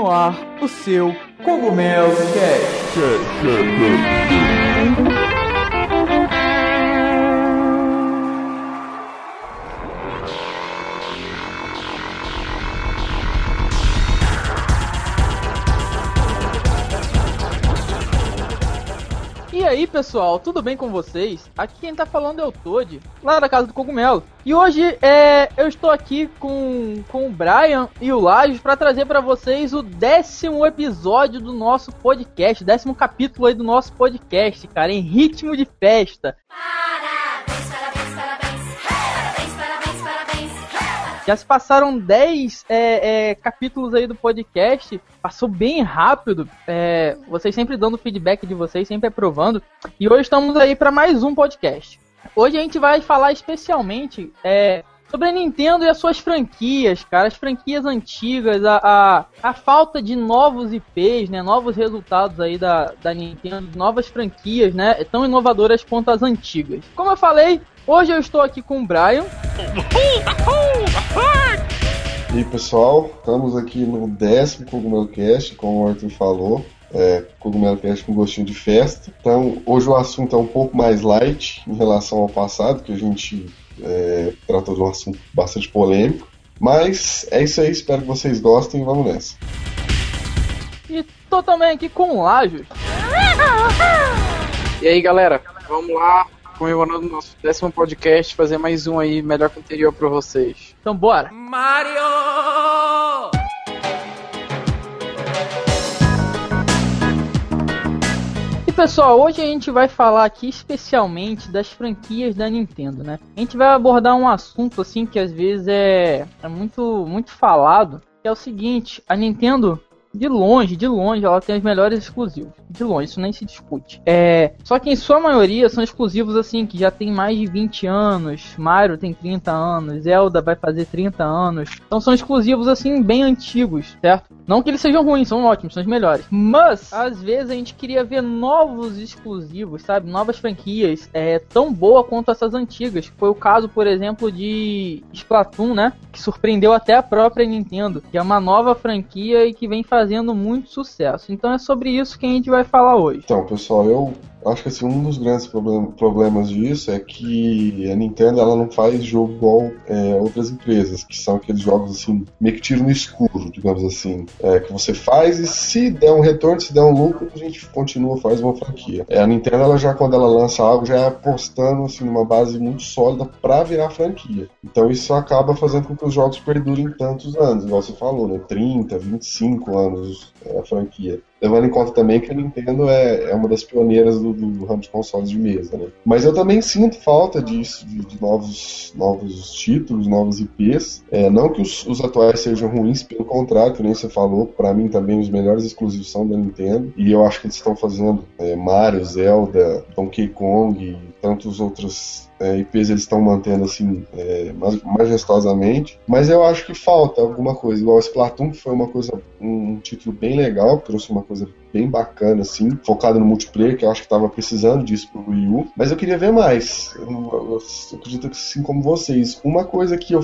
no ar o seu Cogumelo Cast. Pessoal, tudo bem com vocês? Aqui quem tá falando é o Toad, lá da Casa do Cogumelo. E hoje é, eu estou aqui com, com o Brian e o Lajos para trazer para vocês o décimo episódio do nosso podcast, décimo capítulo aí do nosso podcast, cara, em ritmo de festa. Parabéns. Já se passaram 10 é, é, capítulos aí do podcast, passou bem rápido. é, vocês sempre dando feedback de vocês, sempre aprovando. E hoje estamos aí para mais um podcast. Hoje a gente vai falar especialmente é, sobre a Nintendo e as suas franquias, cara, as franquias antigas, a, a, a falta de novos IPs, né, novos resultados aí da, da Nintendo, novas franquias, né, tão inovadoras quanto as antigas. Como eu falei, hoje eu estou aqui com o Brian. E aí, pessoal, estamos aqui no décimo Cogumelo Cast, como o Arthur falou. É, Cogumelo Cast com gostinho de festa. Então, hoje o assunto é um pouco mais light em relação ao passado, que a gente é, tratou de um assunto bastante polêmico. Mas é isso aí, espero que vocês gostem e vamos nessa. E tô também aqui com o Lajos. E aí, galera, vamos lá, comemorando o nosso décimo podcast, fazer mais um aí, melhor que o anterior pra vocês. Então bora. E pessoal, hoje a gente vai falar aqui especialmente das franquias da Nintendo, né? A gente vai abordar um assunto assim que às vezes é, é muito muito falado, que é o seguinte, a Nintendo de longe, de longe, ela tem os melhores exclusivos. De longe, isso nem se discute. É, só que em sua maioria são exclusivos assim que já tem mais de 20 anos. Mario tem 30 anos, Zelda vai fazer 30 anos. Então são exclusivos assim bem antigos, certo? Não que eles sejam ruins, são ótimos, são os melhores. Mas às vezes a gente queria ver novos exclusivos, sabe? Novas franquias, é tão boa quanto essas antigas. Foi o caso, por exemplo, de Splatoon, né? Que surpreendeu até a própria Nintendo, que é uma nova franquia e que vem fazendo muito sucesso. Então é sobre isso que a gente vai falar hoje. Então, pessoal, eu acho que assim, um dos grandes problem- problemas disso é que a Nintendo ela não faz jogo igual é, outras empresas, que são aqueles jogos assim, meio que tiro no escuro, digamos assim. É, que você faz e se der um retorno, se der um lucro, a gente continua, faz uma franquia. É, a Nintendo, ela já, quando ela lança algo, já é apostando assim, numa base muito sólida para virar franquia. Então isso acaba fazendo com que os jogos perdurem tantos anos, igual você falou, né? 30, 25 anos é, a franquia. Levando em conta também que a Nintendo é, é uma das pioneiras do, do ramo de consoles de mesa, né? Mas eu também sinto falta disso, de, de novos, novos títulos, novos IPs. É, não que os, os atuais sejam ruins, pelo contrário, que nem você falou, para mim também os melhores exclusivos são da Nintendo. E eu acho que eles estão fazendo é, Mario, Zelda, Donkey Kong tantos outros é, IPs eles estão mantendo assim é, majestosamente, mas eu acho que falta alguma coisa. Igual Splatoon, que foi uma coisa, um, título bem legal, trouxe uma coisa bem bacana, assim, focado no multiplayer, que eu acho que tava precisando disso pro Wii U. Mas eu queria ver mais. Eu, eu- eu acredito que assim como vocês. Uma coisa que eu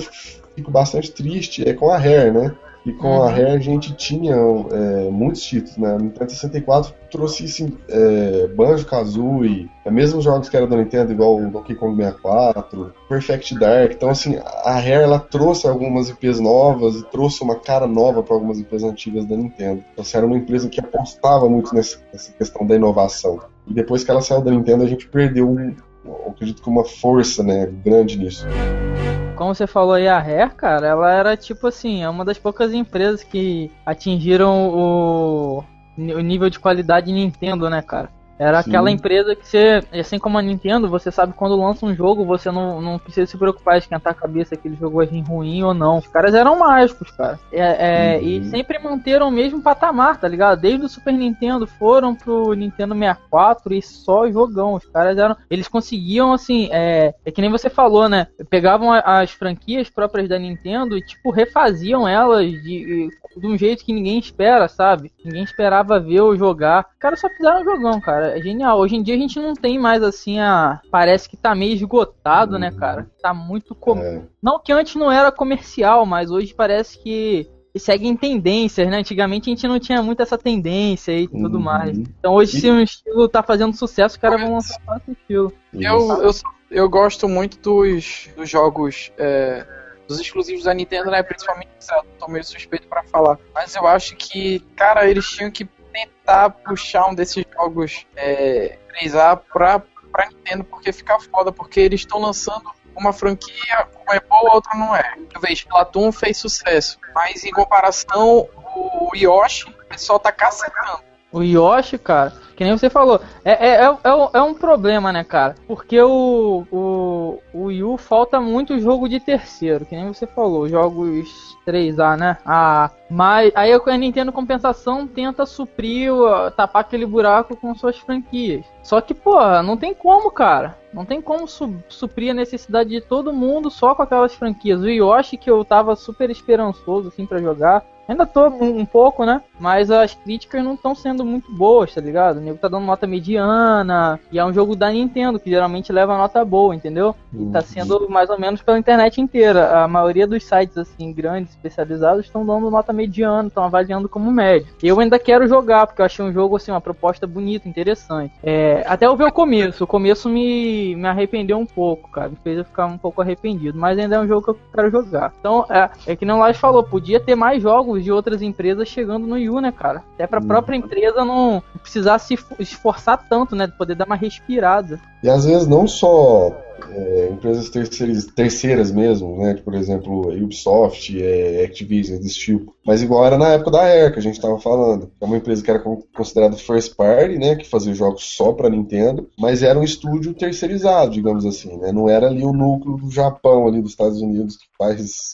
fico bastante triste é com a Rare, né? E com a Uhum. Rare a gente tinha é, muitos títulos, né? No Nintendo 64 trouxe assim, é, Banjo-Kazooie, é, mesmo jogos que eram da Nintendo, igual o Donkey Kong 64, Perfect Dark. Então, assim, a Rare ela trouxe algumas IPs novas e trouxe uma cara nova para algumas IPs antigas da Nintendo. Então, assim, era uma empresa que apostava muito nessa, nessa questão da inovação. E depois que ela saiu da Nintendo, a gente perdeu, um, eu acredito que uma força né, grande nisso. Como você falou aí, a Rare, cara, ela era tipo assim, é uma das poucas empresas que atingiram o, o nível de qualidade Nintendo, né, cara? Era Sim. aquela empresa que você, assim como a Nintendo, você sabe quando lança um jogo, você não, não precisa se preocupar em esquentar a cabeça que aquele jogo vai vir ruim ou não. Os caras eram mágicos, cara. É, é, E Uhum. sempre manteram o mesmo patamar, tá ligado? Desde o Super Nintendo foram pro Nintendo 64 e só jogão. Os caras eram. Eles conseguiam, assim, é, é que nem você falou, né? Pegavam as franquias próprias da Nintendo e, tipo, refaziam elas de, de um jeito que ninguém espera, sabe? Ninguém esperava ver ou jogar. Os caras só fizeram jogão, cara. É genial. Hoje em dia a gente não tem mais assim a. Parece que tá meio esgotado, né, Uhum. cara? Tá muito. Com... É. Não que antes não era comercial, mas hoje parece que seguem tendências, né? Antigamente a gente não tinha muito essa tendência e tudo Uhum. mais. Então hoje, E- se um estilo tá fazendo sucesso, os caras vão lançar esse estilo. Eu, eu, eu gosto muito dos, dos jogos, é, dos exclusivos da Nintendo, né? Principalmente Zelda, tô meio suspeito pra falar. Mas eu acho que, cara, eles tinham que tentar puxar um desses jogos é, 3A pra, pra Nintendo, porque fica foda, porque eles estão lançando uma franquia, uma é boa, outra não é. Eu vejo, Splatoon fez sucesso, mas em comparação, o Yoshi, o pessoal tá cacetando. O Yoshi, cara, que nem você falou, é, é, é, é um- é problema, né, cara? Porque o, o, o Wii U falta muito jogo de terceiro, que nem você falou, jogos 3A, né? Ah, mas aí a Nintendo compensação tenta suprir, tapar aquele buraco com suas franquias. Só que, porra, não tem como, cara. Não tem como su- suprir a necessidade de todo mundo só com aquelas franquias. O Yoshi, que eu tava super esperançoso, assim, pra jogar, Ainda tô um, um pouco, né? Mas as críticas não estão sendo muito boas, tá ligado? O nego tá dando nota mediana. E é um jogo da Nintendo, que geralmente leva nota boa, entendeu? E tá sendo mais ou menos pela internet inteira. A maioria dos sites, assim, grandes, especializados, estão dando nota mediana, estão avaliando como médio. Eu ainda quero jogar, porque eu achei um jogo, assim, uma proposta bonita, interessante. É, até eu ver o começo. O começo me, me arrependeu um pouco, cara. Me fez eu ficar um pouco arrependido. Mas ainda é um jogo que eu quero jogar. Então, é, é que nem o Lars falou, podia ter mais jogos de outras empresas chegando no Yu, né, cara? Até pra Uhum. própria empresa não precisar se esfor- esforçar tanto, né? Poder dar uma respirada. E às vezes não só é, empresas terceiras, terceiras mesmo, né? Por exemplo, Ubisoft, é, Activision, desse tipo. Mas igual era na época da Rare, que a gente estava falando. É uma empresa que era con- considerada first party, né? Que fazia jogos só para Nintendo, mas era um estúdio terceirizado, digamos assim, né? Não era ali o núcleo do Japão, ali dos Estados Unidos, que faz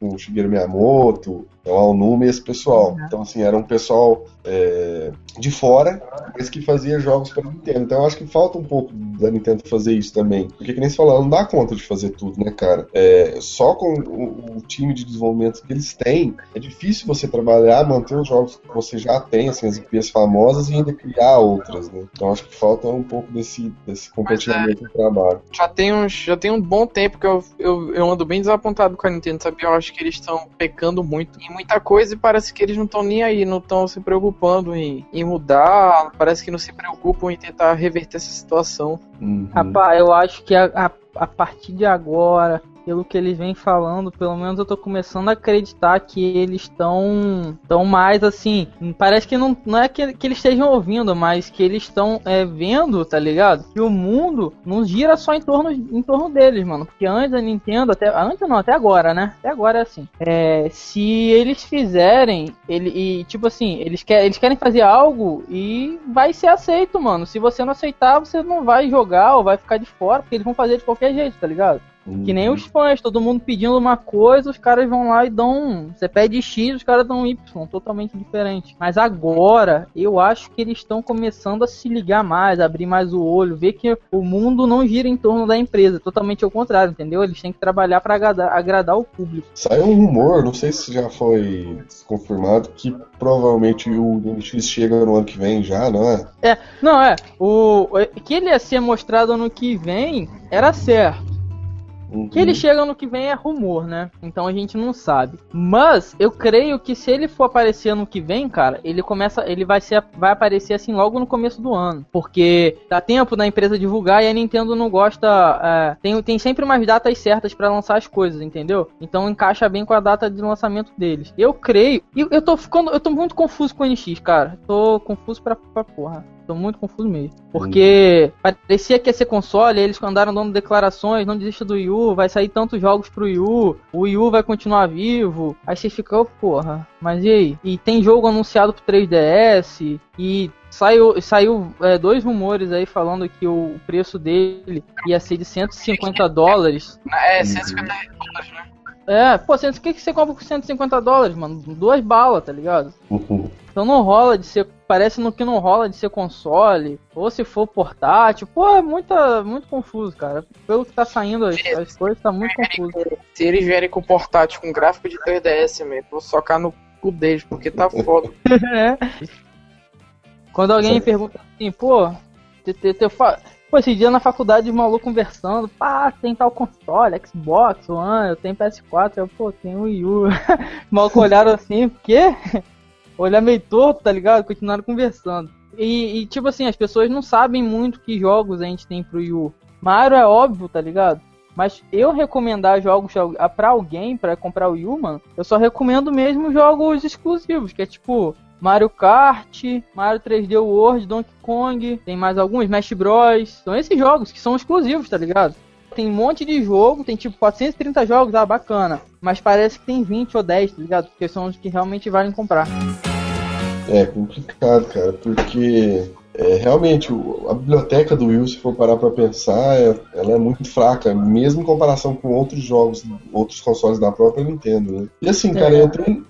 o Shigeru Miyamoto, é o Aonuma e esse pessoal. Então, assim, era um pessoal é, de fora, mas que fazia jogos para Nintendo. Então, eu acho que falta um pouco da Nintendo fazer isso também. Porque, que nem falou, ela não dá conta de fazer tudo, né, cara? É, só com o, o time de desenvolvimento que eles têm, é difícil você trabalhar, manter os jogos que você já tem, assim, as IPs famosas e ainda criar outras, né? Então, acho que falta um pouco desse, desse compartilhamento do trabalho. Já tem, uns, já tem um bom tempo que eu, eu, eu ando bem desapontado com a Nintendo, sabe? Eu acho que eles estão pecando muito em muita coisa e parece que eles não estão nem aí, não estão se preocupando em, em mudar, parece que não se preocupam em tentar reverter essa situação. Uhum. Rapaz, eu acho que a, a, a partir de agora, pelo que eles vêm falando, pelo menos eu tô começando a acreditar que eles estão tão mais assim. Parece que não, não é que, que eles estejam ouvindo, mas que eles estão é, vendo, tá ligado? Que o mundo não gira só em torno, em torno deles, mano. Porque antes a Nintendo, até. Antes não, até agora, né? Até agora é assim. É, se eles fizerem, ele, e tipo assim, eles, quer, eles querem fazer algo e vai ser aceito, mano. Se você não aceitar, você não vai jogar ou vai ficar de fora, porque eles vão fazer de qualquer jeito, tá ligado? Que nem os fãs, todo mundo pedindo uma coisa, os caras vão lá e dão. Você pede X, os caras dão Y, totalmente diferente. Mas agora, eu acho que eles estão começando a se ligar mais, abrir mais o olho, ver que o mundo não gira em torno da empresa, totalmente ao contrário, entendeu? Eles têm que trabalhar pra agradar, agradar o público. Saiu um rumor, não sei se já foi confirmado, que provavelmente o NX chega no ano que vem já, não é? Não, é, o que ele ia ser mostrado no que vem era certo. Uhum. Que ele chega no que vem é rumor, né? Então a gente não sabe. Mas eu creio que se ele for aparecer no que vem, cara, ele começa, ele vai ser, vai aparecer assim logo no começo do ano, porque dá tempo da empresa divulgar e a Nintendo não gosta, é, tem, tem sempre umas datas certas pra lançar as coisas, entendeu? Então encaixa bem com a data de lançamento deles. Eu creio, e eu tô ficando, eu tô muito confuso com o NX, cara. Tô confuso pra, pra porra. Tô muito confuso mesmo. Porque parecia que ia ser console, eles andaram dando declarações, não desista do Wii U, vai sair tantos jogos pro Wii U, o Wii U vai continuar vivo. Aí você fica, "Ô, porra, mas e aí? E tem jogo anunciado pro 3DS, e saiu, saiu é, dois rumores aí falando que o preço dele ia ser de 150 dólares. É, 150 dólares, né? É, pô, o que, que você compra por 150 dólares, mano? Duas balas, tá ligado? Uhum. Então não rola de ser. Parece no que não rola de ser console. Ou se for portátil. Pô, é muita, muito confuso, cara. Pelo que tá saindo as, as coisas, tá muito confuso. Se eles vierem com portátil com gráfico de 3DS mesmo, vou socar no cu deles, porque tá foda. É. Quando alguém me pergunta assim, pô, te- te- te fa- Pô, esse dia na faculdade, os malucos conversando, pá, tem tal console, Xbox, One, eu tenho PS4, eu, pô, tem o Wii U. Os olharam assim, o quê? Olhar meio torto, tá ligado? Continuaram conversando. E, e, tipo assim, as pessoas não sabem muito que jogos a gente tem pro Wii U. Mario é óbvio, tá ligado? Mas eu recomendar jogos pra alguém pra comprar o Wii U, mano, eu só recomendo mesmo jogos exclusivos, que é tipo Mario Kart, Mario 3D World, Donkey Kong, tem mais alguns, Smash Bros. São esses jogos que são exclusivos, tá ligado? Tem um monte de jogo, tem tipo 430 jogos, ah, bacana. Mas parece que tem 20 ou 10, tá ligado? Porque são os que realmente valem comprar. É complicado, cara, porque é, realmente a biblioteca do Will, se for parar pra pensar, é- ela é muito fraca, mesmo em comparação com outros jogos, outros consoles da própria Nintendo, né? E assim, cara, É. eu tenho.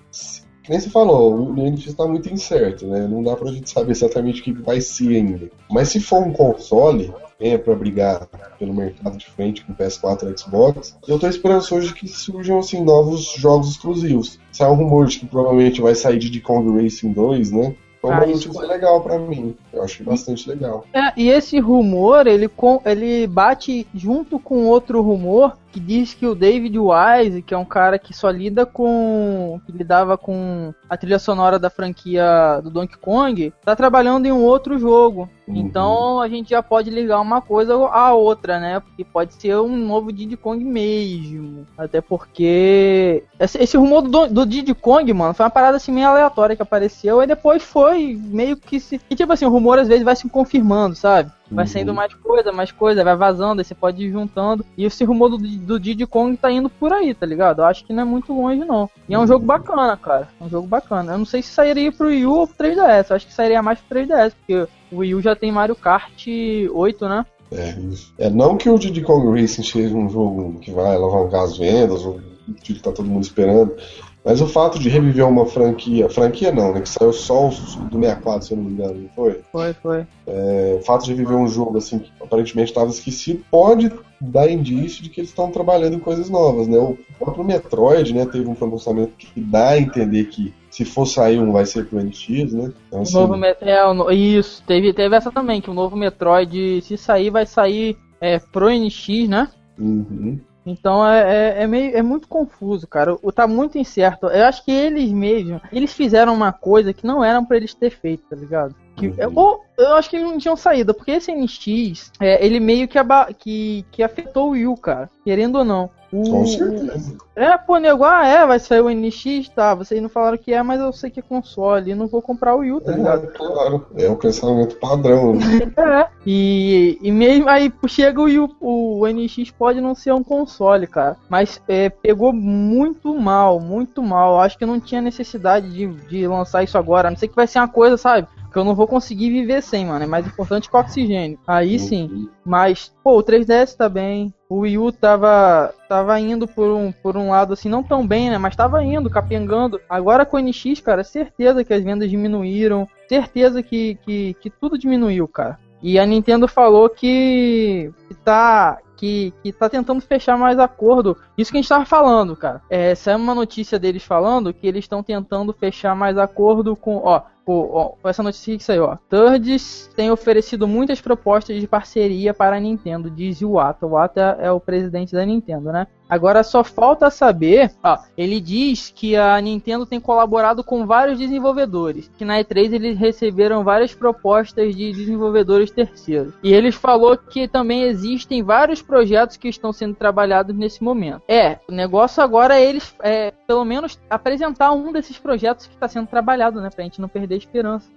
Que nem você falou, o NX tá muito incerto, né? Não dá pra gente saber exatamente o que vai ser ainda. Mas se for um console, venha pra brigar pelo mercado de frente com o PS4 e Xbox, eu tô esperançoso de que surjam assim, novos jogos exclusivos. Sai um rumor de que provavelmente vai sair de Kong Racing 2, né? Foi uma Ah, isso notícia legal pra mim. Eu achei bastante legal. É, e esse rumor, ele, com, ele bate junto com outro rumor que diz que o David Wise, que é um cara que só lida com. que lidava com a trilha sonora da franquia do Donkey Kong, tá trabalhando em um outro jogo. Uhum. Então a gente já pode ligar uma coisa à outra, né? Porque pode ser um novo Diddy Kong mesmo. Até porque. Esse, esse rumor do, do Diddy Kong, mano, foi uma parada assim meio aleatória que apareceu. E depois foi meio que se. E tipo assim, o rumor às vezes vai se confirmando, sabe? Vai Uhum. saindo mais coisa, mais coisa, vai vazando, aí você pode ir juntando. E esse rumor do, do Diddy Kong tá indo por aí, tá ligado? Eu acho que não é muito longe, não. E é um jogo bacana, cara. É um jogo bacana. Eu não sei se sairia pro Wii U ou pro 3DS. Eu acho que sairia mais pro 3DS, porque o Wii U já tem Mario Kart 8, né? É, isso. É, não que o Diddy Kong Racing seja um jogo que vai alavancar as vendas, ou que tá todo mundo esperando, mas o fato de reviver uma franquia, franquia não, né, que saiu só o do 64, se eu não me engano, não foi? Foi, foi. É, o fato de reviver um jogo assim que aparentemente estava esquecido pode dar indício de que eles estão trabalhando em coisas novas, né? O próprio Metroid, né, teve um pronunciamento que dá a entender que se for sair um vai ser pro NX, né? Então, O assim, novo Met- é, o Isso, teve, teve essa também, que o novo Metroid, se sair, vai sair é, pro NX, né? uhum. Então é, é, é meio, é muito confuso, cara. O, tá muito incerto. Eu acho que eles mesmos, eles fizeram uma coisa que não eram pra eles ter feito, tá ligado? Que, Uhum. ou eu acho que eles não tinham saída, porque esse NX, é, ele meio que, aba, que, que afetou o Wii U, cara. Querendo ou não. O, Com certeza. É, pô, nego, ah, é, vai sair o NX, tá. Vocês não falaram que é, mas eu sei que é console. E não vou comprar o Wii U, tá ligado? É, claro, é o pensamento padrão. né? É. E, e mesmo aí chega o, Wii U, o NX pode não ser um console, cara. Mas é, pegou muito mal, muito mal. Acho que não tinha necessidade de, de lançar isso agora. A não sei que vai ser uma coisa, sabe? Que eu não vou conseguir viver sem, mano. É mais importante que o oxigênio. Aí sim. Mas, pô, o 3DS tá bem. O Wii U tava, tava indo por um, por um lado assim, não tão bem, né? Mas tava indo, capengando. Agora com o NX, cara, certeza que as vendas diminuíram. Certeza que, que, que tudo diminuiu, cara. E a Nintendo falou que, que tá. Que, que tá tentando fechar mais acordo. Isso que a gente tava falando, cara. É, saiu uma notícia deles falando que eles estão tentando fechar mais acordo com. Ó, Pô, ó, essa notícia que saiu, ó. Turds tem oferecido muitas propostas de parceria para a Nintendo, diz o Wata. O Wata é o presidente da Nintendo, né? Agora só falta saber, ó, ele diz que a Nintendo tem colaborado com vários desenvolvedores, que na E3 eles receberam várias propostas de desenvolvedores terceiros. E eles falou que também existem vários projetos que estão sendo trabalhados nesse momento. É, o negócio agora é eles, é, pelo menos, apresentar um desses projetos que está sendo trabalhado, né? Pra gente não perder a esperança.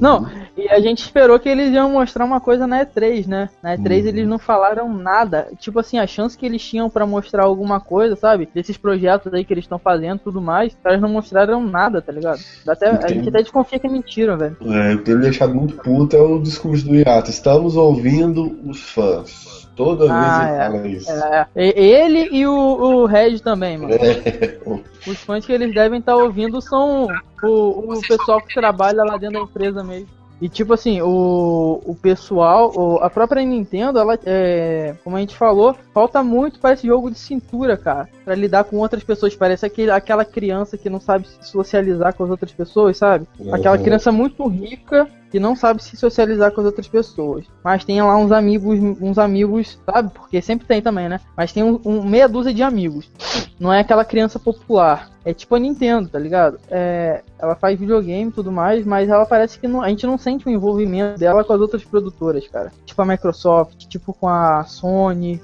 Não, e a gente esperou que eles iam mostrar uma coisa na E3, né? Na E3 Uhum. eles não falaram nada. Tipo assim, a chance que eles tinham pra mostrar alguma coisa, sabe? Desses projetos aí que eles estão fazendo tudo mais, eles não mostraram nada, tá ligado? Até, a gente até desconfia que é mentira, velho. É, o que tem me deixado muito puto é o discurso do Iato. Estamos ouvindo os fãs. Toda Ah, vez ele é. fala isso. É, ele e o, o Red também, mano. É. Os fãs que eles devem estar ouvindo são o, o pessoal que trabalha lá dentro da empresa mesmo. E tipo assim, o, o pessoal, o- a própria Nintendo, ela é, como a gente falou, falta muito para esse jogo de cintura, cara, Pra lidar com outras pessoas. Parece aquele, aquela criança que não sabe se socializar com as outras pessoas, sabe? Aquela Uhum. criança muito rica que não sabe se socializar com as outras pessoas. Mas tem lá uns amigos, uns amigos, sabe? Porque sempre tem também, né? Mas tem um, um meia dúzia de amigos. Não é aquela criança popular. É tipo a Nintendo, tá ligado? É, ela faz videogame e tudo mais, mas ela parece que não, a gente não sente o envolvimento dela com as outras produtoras, cara. Tipo a Microsoft, tipo com a Sony.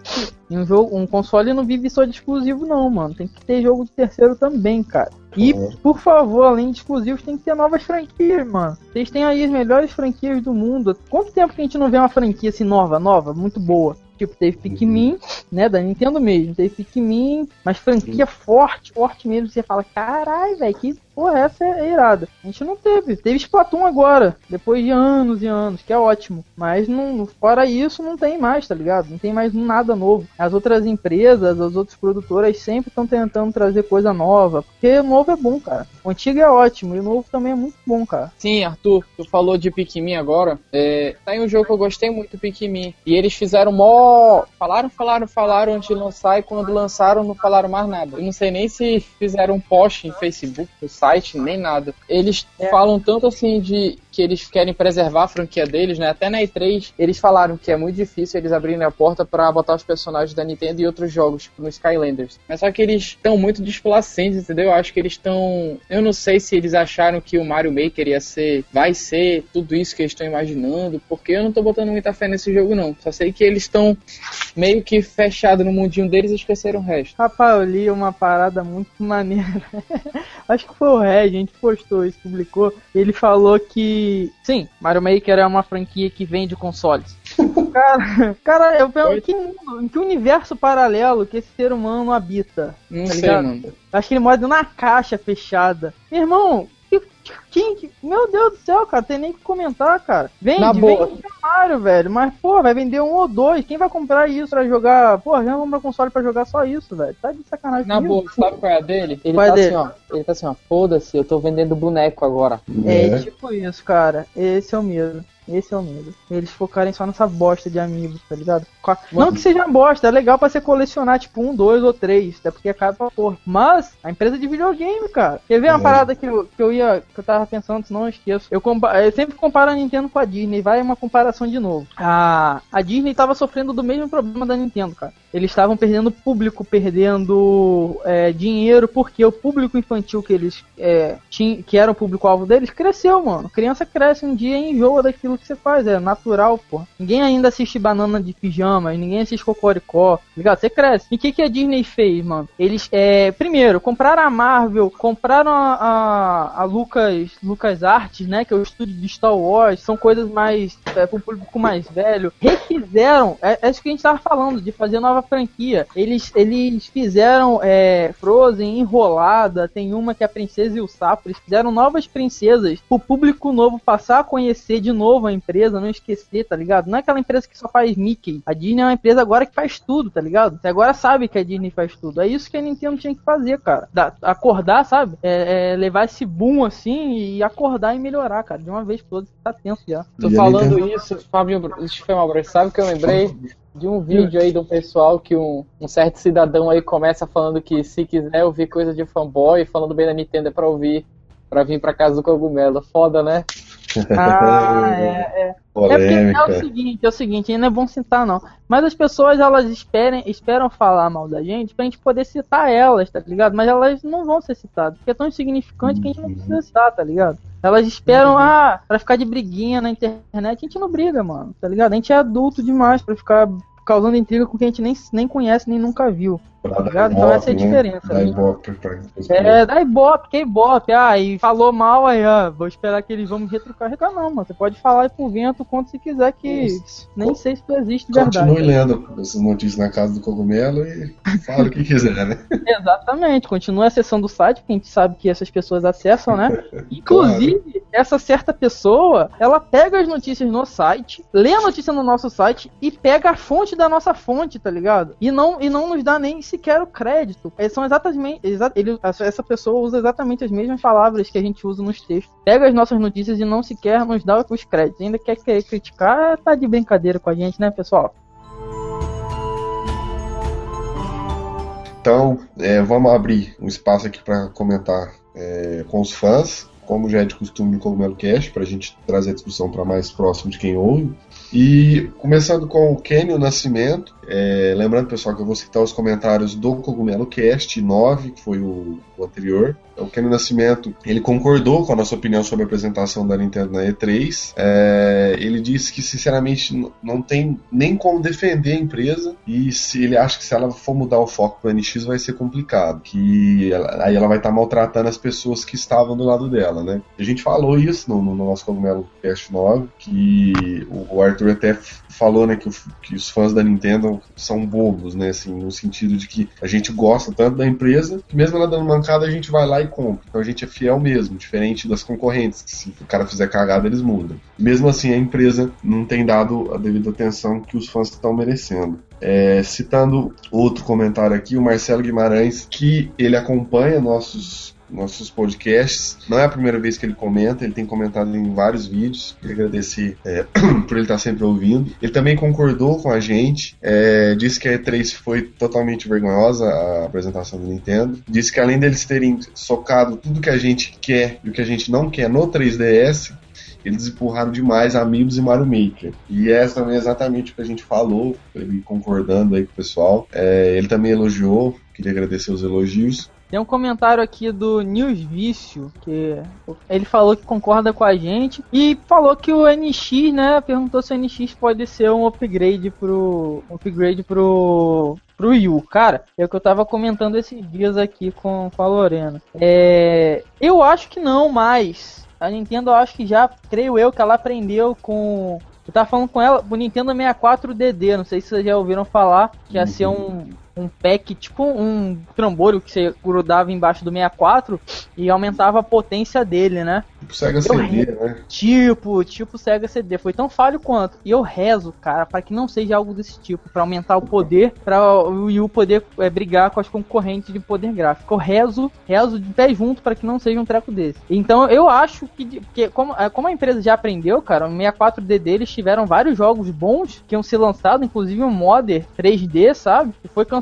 Um jogo, um console não vive só de exclusivo, não, mano. Tem que ter jogo de terceiro também, cara. E, Claro. por favor, além de exclusivos, tem que ter novas franquias, mano. Vocês têm aí as melhores franquias do mundo. Quanto tempo que a gente não vê uma franquia assim nova, nova, muito boa? Tipo, teve Pikmin, né, da Nintendo mesmo. Teve Pikmin, mas franquia forte, forte mesmo. Você fala, caralho, velho, que porra essa é irada. A gente não teve. Teve Splatoon agora, depois de anos e anos, que é ótimo. Mas não, fora isso, não tem mais, tá ligado? Não tem mais nada novo. As outras empresas, as outras produtoras sempre estão tentando trazer coisa nova. Porque o novo é bom, cara. O antigo é ótimo e o novo também é muito bom, cara. Sim, Arthur, tu falou de Pikmin agora. É, tá aí um jogo que eu gostei muito, Pikmin. E eles fizeram mó. Falaram, falaram, falaram antes de lançar e quando lançaram não falaram mais nada. Eu não sei nem se fizeram um post em Facebook, no site, nem nada. Eles falam tanto assim de que eles querem preservar a franquia deles, né? Até na E3 eles falaram que é muito difícil eles abrirem a porta pra botar os personagens da Nintendo e outros jogos, tipo no Skylanders. Mas só que eles estão muito desplacentes, entendeu? Eu acho que eles estão. Eu não sei se eles acharam que o Mario Maker ia ser. Vai ser tudo isso que eles estão imaginando, porque eu não tô botando muita fé nesse jogo, não. Só sei que eles estão meio que fechados no mundinho deles e esqueceram o resto. Rapaz, eu li uma parada muito maneira. Acho que foi o Red, a gente postou isso, publicou. Ele falou que, sim, Mario Maker é uma franquia que vende consoles. Cara, cara eu pergunto, em que, mundo, em que universo paralelo que esse ser humano habita? Não Tá sei, ligado? mano. Acho que ele mora numa caixa fechada. Meu irmão, que- quem, que- meu Deus do céu, cara, tem nem que comentar, cara. Vende, Na boa. vende Mario, velho. Mas, pô, vai vender um ou dois. Quem vai comprar isso pra jogar? Pô, já vamos comprar console pra jogar só isso, velho. Tá de sacanagem Na boa, sabe qual é a dele? Ele Qual é tá dele? assim, ó. Ele tá assim, ó. Foda-se, eu tô vendendo boneco agora. É né? tipo isso, cara. Esse é o medo. Esse é o medo. Eles focarem só nessa bosta de amigos, tá ligado? Não que seja bosta, é legal pra você colecionar, tipo, um, dois ou três, até porque é caro pra porra. Mas, a empresa de videogame, cara. Quer ver uma É. parada que eu, que eu ia. que eu tava pensando, senão eu esqueço. Eu, eu sempre comparo a Nintendo com a Disney, vai uma comparação de novo. A, a Disney tava sofrendo do mesmo problema da Nintendo, cara. Eles estavam perdendo público, perdendo é, dinheiro, porque o público infantil que eles é, tinham, que era o público-alvo deles, cresceu, mano. Criança cresce um dia e enjoa daquilo que você faz, é natural, pô. Ninguém ainda assiste banana de pijamas, ninguém assiste cocoricó, tá ligado? Você cresce. E o que, que a Disney fez, mano? Eles, é, primeiro, compraram a Marvel, compraram a, a, a Lucas, Lucas Arts, né, que é o estúdio de Star Wars, são coisas mais, é, pro público mais velho. Refizeram, é, é isso que a gente tava falando, de fazer nova franquia. Eles, eles fizeram é, Frozen enrolada, tem uma que é a Princesa e o Sapo, eles fizeram novas princesas pro público novo passar a conhecer de novo a empresa, não esquecer, tá ligado? Não é aquela empresa que só faz Mickey. A Disney é uma empresa agora que faz tudo, tá ligado? Você agora sabe que a Disney faz tudo. É isso que a Nintendo tinha que fazer, cara. Da- acordar, sabe? É, é, levar esse boom assim e acordar e melhorar, cara. De uma vez por todas, tá tenso já. Tô E falando isso, Bru- isso foi mal, Bruno. Sabe que eu lembrei de um vídeo aí de um pessoal que um, um certo cidadão aí começa falando que se quiser ouvir coisa de fanboy, falando bem da Nintendo é pra ouvir, pra vir pra casa do cogumelo. Foda, né? Ah, é, é. É porque é Polêmica. o seguinte, é o seguinte, ainda é bom citar não. Mas as pessoas elas esperem, esperam falar mal da gente pra gente poder citar elas, tá ligado? Mas elas não vão ser citadas, porque é tão insignificante que a gente não precisa citar, tá ligado? Elas esperam, ah, pra ficar de briguinha na internet, a gente não briga, mano, tá ligado? A gente é adulto demais pra ficar causando intriga com quem a gente nem, nem conhece, nem nunca viu. Tá ligado? Então essa é a né? diferença, né? ibope pra. É, dá ibope, que ibope. Ah, e falou mal aí, ah, vou esperar que eles vão me retrucar. Não, mano, você pode falar aí pro vento quanto você quiser, que Isso. nem sei se isso existe Continue verdade. lendo essas notícias na casa do cogumelo e fala o que quiser, né? Exatamente, continua acessando o site, porque a gente sabe que essas pessoas acessam, né? Inclusive, essa certa pessoa, ela pega as notícias no site, lê a notícia no nosso site e pega a fonte da nossa fonte, tá ligado? E não, e não nos dá nem sequer o crédito. São exatamente. exa- ele, essa pessoa usa exatamente as mesmas palavras que a gente usa nos textos. Pega as nossas notícias e não sequer nos dá os créditos. Ainda quer querer criticar, tá de brincadeira com a gente, né, pessoal? Então, é, vamos abrir um espaço aqui para comentar é, com os fãs, como já é de costume no Cogumelo Cast, para a gente trazer a discussão para mais próximo de quem ouve. E começando com o Kenny Nascimento, é, lembrando pessoal que eu vou citar os comentários do Cogumelo Cast 9, que foi o, o anterior. O Kenny Nascimento ele concordou com a nossa opinião sobre a apresentação da Nintendo na E3. É, ele disse que sinceramente não tem nem como defender a empresa e se ele acha que se ela for mudar o foco para NX vai ser complicado, que ela- aí ela vai estar maltratando as pessoas que estavam do lado dela, né? A gente falou isso no, no nosso Cogumelo Cast 9, que o, Arthur até falou, né, que, o- que os fãs da Nintendo são bobos, né, assim, no sentido de que a gente gosta tanto da empresa que mesmo ela dando mancada a gente vai lá e compra. Então a gente é fiel mesmo, diferente das concorrentes, que se o cara fizer cagada eles mudam. Mesmo assim a empresa não tem dado a devida atenção que os fãs estão merecendo. É, citando outro comentário aqui, o Marcelo Guimarães, que ele acompanha nossos nossos podcasts. Não é a primeira vez que ele comenta, ele tem comentado em vários vídeos. Queria agradecer é, por ele estar sempre ouvindo. Ele também concordou com a gente, é, disse que a E3 foi totalmente vergonhosa a apresentação do Nintendo. Disse que além deles terem socado tudo que a gente quer e o que a gente não quer no 3DS, eles empurraram demais Amiibos e Mario Maker. E essa também é exatamente o que a gente falou, ele concordando aí com o pessoal. É, ele também elogiou, queria agradecer os elogios. Tem um comentário aqui do News Vício, que ele falou que concorda com a gente e falou que o NX, né, perguntou se o NX pode ser um upgrade pro um upgrade pro pro Wii U. Cara, é o que eu tava comentando esses dias aqui com, com a Lorena. É, eu acho que não, mas a Nintendo eu acho que já, creio eu, que ela aprendeu com eu tava falando com ela, o Nintendo 64 DD, não sei se vocês já ouviram falar, que ia ser um, um pack, tipo um trambolho que você grudava embaixo do 64 e aumentava a potência dele, né? Tipo Sega CD, né? Tipo, tipo Sega CD, foi tão falho quanto. E eu rezo, cara, para que não seja algo desse tipo, para aumentar o poder, para o Wii U poder é, brigar com as concorrentes de poder gráfico. Eu rezo, rezo de pé junto para que não seja um treco desse. Então eu acho que, que como, é, como a empresa já aprendeu, cara, no 64DD eles tiveram vários jogos bons que iam ser lançados, inclusive um Modder 3D, sabe? E foi cancelado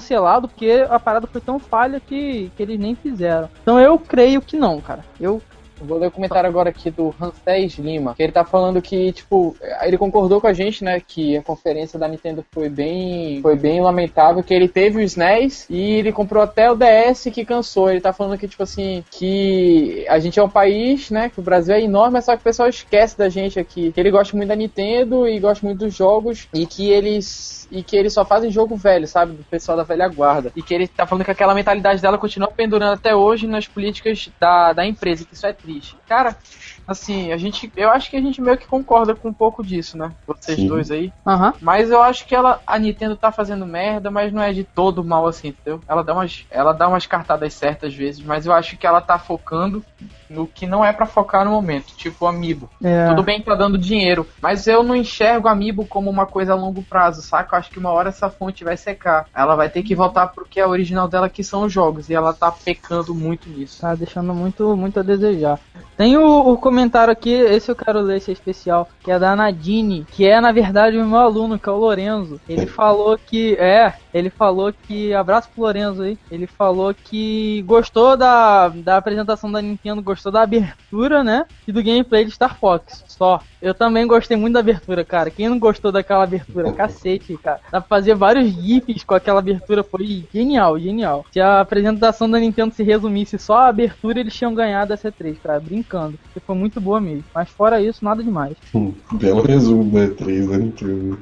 porque a parada foi tão falha que, que eles nem fizeram. Então eu creio que não, cara. Eu Vou ler o comentário agora aqui do Rancés Lima, que ele tá falando que, tipo, ele concordou com a gente, né, que a conferência da Nintendo foi bem, foi bem lamentável, que ele teve o SNES e ele comprou até o DS que cansou. Ele tá falando que, tipo assim, que a gente é um país, né, que o Brasil é enorme, mas só que o pessoal esquece da gente aqui. Que ele gosta muito da Nintendo e gosta muito dos jogos e que eles e que eles só fazem jogo velho, sabe? Do pessoal da velha guarda. E que ele tá falando que aquela mentalidade dela continua pendurando até hoje nas políticas da, da empresa, que isso é. Cara, assim, a gente. Eu acho que a gente meio que concorda com um pouco disso, né? Vocês Sim. dois aí. Aham. Mas eu acho que ela. A Nintendo tá fazendo merda, mas não é de todo mal assim, entendeu? Ela dá umas. Ela dá umas cartadas certas vezes, mas eu acho que ela tá focando no que não é pra focar no momento, tipo o Amiibo. É. Tudo bem que tá dando dinheiro, mas eu não enxergo Amiibo como uma coisa a longo prazo, saca? Eu acho que uma hora essa fonte vai secar. Ela vai ter que voltar pro que é original dela, que são os jogos, e ela tá pecando muito nisso. Tá deixando muito, muito a desejar. Tem o, o comentário aqui, esse eu quero ler, esse é especial, que é da Nadine, que é na verdade o meu aluno, que é o Lorenzo. Ele falou que. É, ele falou que. Abraço pro Lorenzo aí. Ele falou que gostou da, da apresentação da Nintendo, gostou da abertura, né? E do gameplay de Star Fox. Só. Eu também gostei muito da abertura, cara. Quem não gostou daquela abertura? Cacete, cara. Dá pra fazer vários GIFs com aquela abertura, foi genial, genial. Se a apresentação da Nintendo se resumisse só a abertura, eles tinham ganhado essa 3, cara. Brincando. Porque foi muito boa mesmo. Mas fora isso, nada demais. Hum, belo resumo da E3 da Nintendo.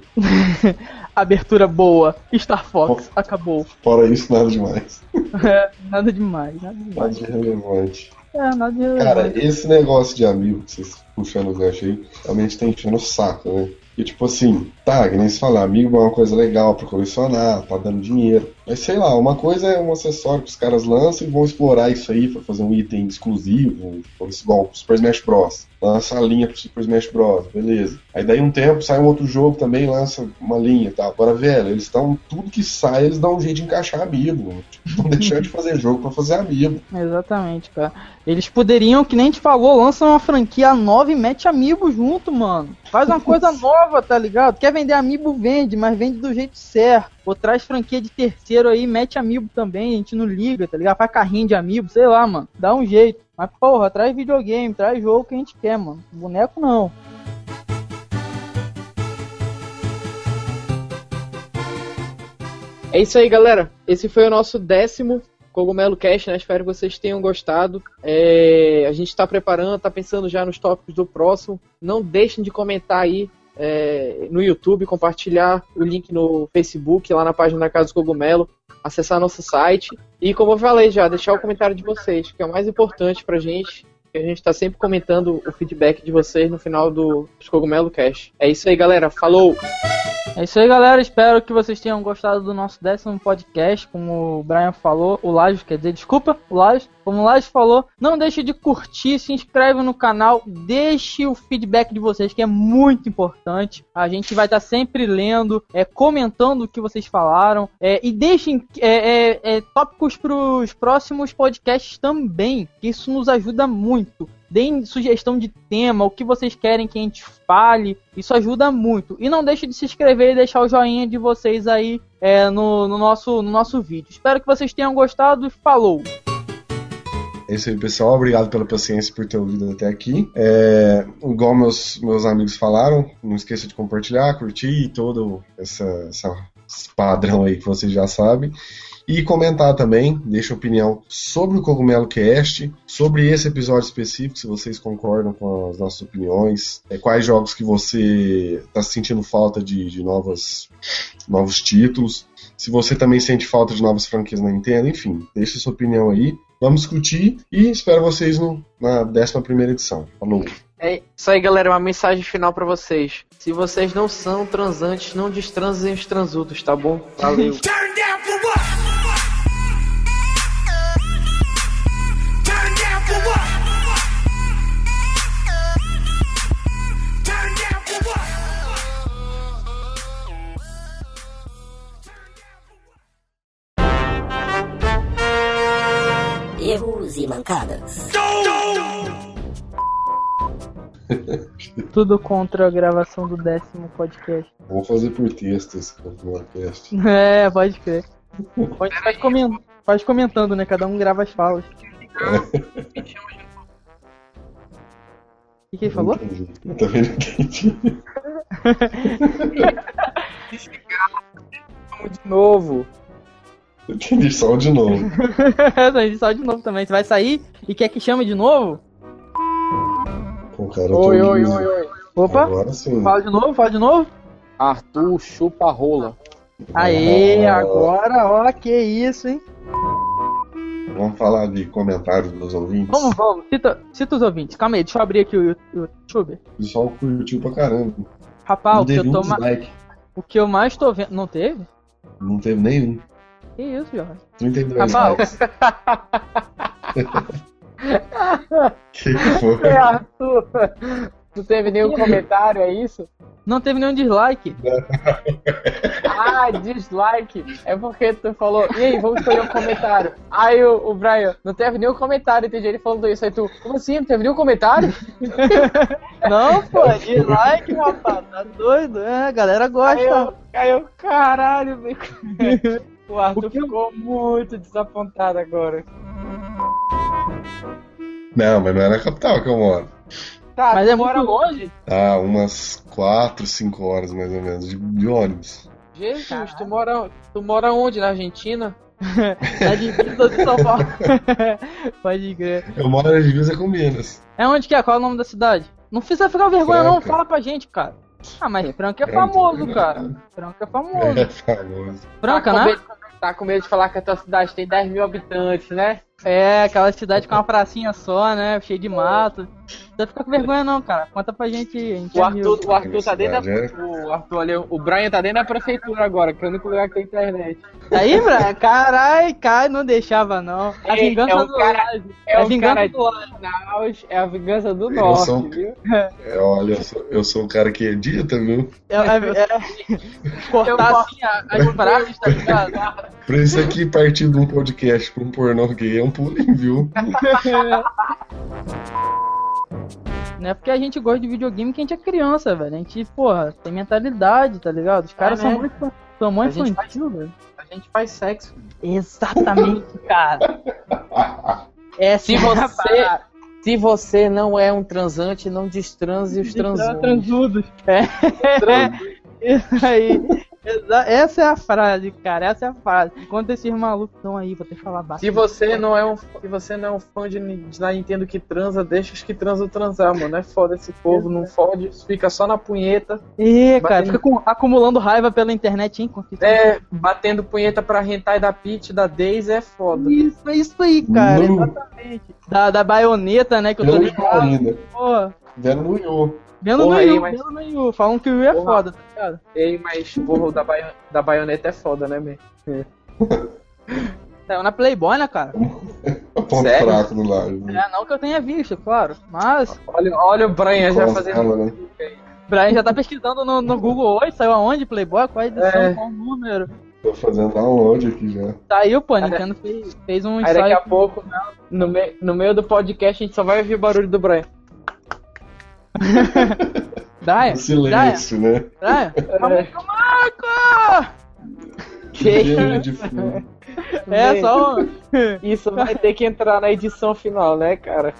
Abertura boa. Star Fox. Acabou. Fora isso, nada demais. É, nada demais, nada Nada demais. de relevante. É, nada de Cara, relevante. esse negócio de amigo que vocês puxando o gancho aí, realmente tá enchendo o saco, né? E tipo assim, tá, que nem se falar, amigo é uma coisa legal pra colecionar, tá dando dinheiro. Mas sei lá, uma coisa é um acessório que os caras lançam e vão explorar isso aí pra fazer um item exclusivo, igual o Super Smash Bros. Lança a linha pro Super Smash Bros, beleza. Aí daí um tempo sai um outro jogo também, lança uma linha e tal. Agora, velho, eles estão. Tudo que sai, eles dão um jeito de encaixar amigo. Tipo, não deixando de fazer jogo pra fazer amigo. Exatamente, cara. Eles poderiam, que nem a gente falou, lançam uma franquia nova e mete amiibo junto, mano. Faz uma coisa nova, tá ligado? Quer vender amiibo, vende, mas vende do jeito certo. Ou traz franquia de terceiro aí, mete amiibo também, a gente não liga, tá ligado? Faz carrinho de amiibo, sei lá, mano. Dá um jeito. Mas, porra, traz videogame, traz jogo que a gente quer, mano. Boneco não. É isso aí, galera. Esse foi o nosso décimo Cogumelo Cast, né? Espero que vocês tenham gostado. É, a gente está preparando, está pensando já nos tópicos do próximo. Não deixem de comentar aí é, no YouTube, compartilhar o link no Facebook, lá na página da Casa do Cogumelo, acessar nosso site. E como eu falei já, deixar o comentário de vocês, que é o mais importante pra gente. A gente está sempre comentando o feedback de vocês no final do Cogumelo Cast. É isso aí, galera. Falou! É isso aí, galera. Espero que vocês tenham gostado do nosso décimo podcast. Como o Brian falou, o Laje, quer dizer, desculpa, o Laje. Como o Laje falou, não deixe de curtir, se inscreve no canal, deixe o feedback de vocês, que é muito importante. A gente vai estar sempre lendo, é, comentando o que vocês falaram. é, e deixem é, é, é, tópicos para os próximos podcasts também, que isso nos ajuda muito. Deem sugestão de tema, o que vocês querem que a gente fale. Isso ajuda muito. E não deixe de se inscrever e deixar o joinha de vocês aí é, no, no nosso, no nosso vídeo. Espero que vocês tenham gostado e falou! É isso aí, pessoal. Obrigado pela paciência por ter ouvido até aqui. É, igual meus, meus amigos falaram, não esqueça de compartilhar, curtir todo essa, essa- esse padrão aí que vocês já sabem. E comentar também, deixa opinião sobre o Cogumelo Cast, sobre esse episódio específico, se vocês concordam com as nossas opiniões, é, quais jogos que você está sentindo falta de, de novas, novos títulos, se você também sente falta de novas franquias na Nintendo, enfim, deixa sua opinião aí. Vamos discutir e espero vocês no, na 11 primeira edição. Falou! É isso aí, galera. Uma mensagem final pra vocês. Se vocês não são transantes, não destransem os transudos, tá bom? Valeu. Tudo contra a gravação do décimo podcast. Vamos fazer por texto esse Cogumelo Cast. É, pode crer. Pode, pode, comen- pode comentando, né? Cada um grava as falas. O que, que ele falou? Entendi. Eu também não entendi. De novo. Eu entendi só de novo. a gente só de novo também. Você vai sair e quer que chame de novo? Cara, Oi, oi, liso. oi, oi. Opa, Agora sim. fala de novo, fala de novo. Arthur chupa rola. Aê, Ah. agora, ó, que isso, hein? Vamos falar de comentários dos ouvintes. Vamos, vamos, cita, cita os ouvintes. Calma aí, deixa eu abrir aqui o, YouTube. O pessoal curtiu pra caramba. Rapaz, não o que, eu tô ma- dislike. o que eu mais tô vendo. Não teve? Não teve nenhum. Que isso, Jorge? 32 Rapaz, likes. que que foi? Arthur, não teve nenhum comentário, é isso? não teve nenhum dislike. Ah, dislike. É porque tu falou, e aí, vamos escolher um comentário. Aí o, o Brian, não teve nenhum comentário, entendi ele falando isso. Aí tu, como assim? Não teve nenhum comentário? Não, pô, é dislike, rapaz. Tá doido? É, a galera gosta. Caiu, caiu, caralho, velho. O Arthur ficou muito desapontado agora. Não, mas não é na capital que eu moro. Tá, Mas é mora muito longe. Ah, umas 4, 5 horas mais ou menos de, de ônibus. Jesus, tu mora, tu mora onde? Na Argentina? Na divisa de São Paulo. Pode crer. Eu moro na divisa com Minas. É onde que é? Qual é o nome da cidade? Não precisa ficar vergonha, não. Franca. Fala pra gente, cara. Ah, mas Franca é Franca, famoso, cara. Franca é famoso. É famoso. Franca, tá né? medo- tá com medo de falar que a tua cidade tem 10 mil habitantes, né? É, aquela cidade com uma pracinha só, né? Cheio de mato. Não precisa ficar com vergonha, não, cara. Conta pra gente. A gente O é Arthur, o Arthur tá dentro Cidade, da. O Arthur ali, o Brian tá dentro da prefeitura agora, que é o único lugar que tem internet. Aí, Brian, carai, cai, não deixava, não. A É, vingança é um do cara- Laje. É, É a um vingança cara do Laje. de Naus, é a vingança do Eu norte, sou- viu? É, olha, eu sou, eu sou o cara que edita, viu? É, é, é- cortar assim a- as frases, tá ligado? Pra isso aqui partir de um podcast pra um pornô gay é um pulinho, viu? Não é porque a gente gosta de videogame que a gente é criança, velho. A gente, porra, tem mentalidade, tá ligado? Os caras É são mesmo? muito. Gente faz- infantil, velho. A gente faz sexo. Exatamente, cara. Essa Se é a você, se você não é um transante, não destranse os transudos. Transudos. É. Isso aí. Essa é a frase, cara. Essa é a frase. Enquanto esses malucos estão aí, vou ter que falar Se bastante. você não é um, se você não é um fã de, de da Nintendo que transa, deixa os que transam transar, mano. É foda esse povo, não fode, fica só na punheta. Ih, cara, fica com- acumulando raiva pela internet, hein? É, batendo punheta pra hentai da Peach, da Daisy é foda. Isso, é isso aí, cara. Exatamente. Da, da baioneta, né? Que eu tô ligado. ainda. Pô, Vendo no Yu. vendo no aí, Yu, mas- vendo no Yu. Falam que o Yu é Porra. foda, tá ligado? Ei, mas porra, o da, baio, da baioneta é foda, né, man? Saiu na Playboy, né, cara? A ponto Sério? fraco do lado. Né? É, não que eu tenha visto, claro. Mas Olha, olha o Brian já Nossa, fazendo. ela, né? o Brian já tá pesquisando no, no Google hoje, saiu aonde? Playboy? Qual a edição? É. Qual o número? Tô fazendo download aqui já. Saiu, pô, a Nintendo fez, fez um Aí daqui a pouco, no, me, no meio do podcast, a gente só vai ouvir o barulho do Brian. Brian, O silêncio, né? Brian, vamos É. Marco! Cheio de. É, só um... Isso vai ter que entrar na edição final, né, cara?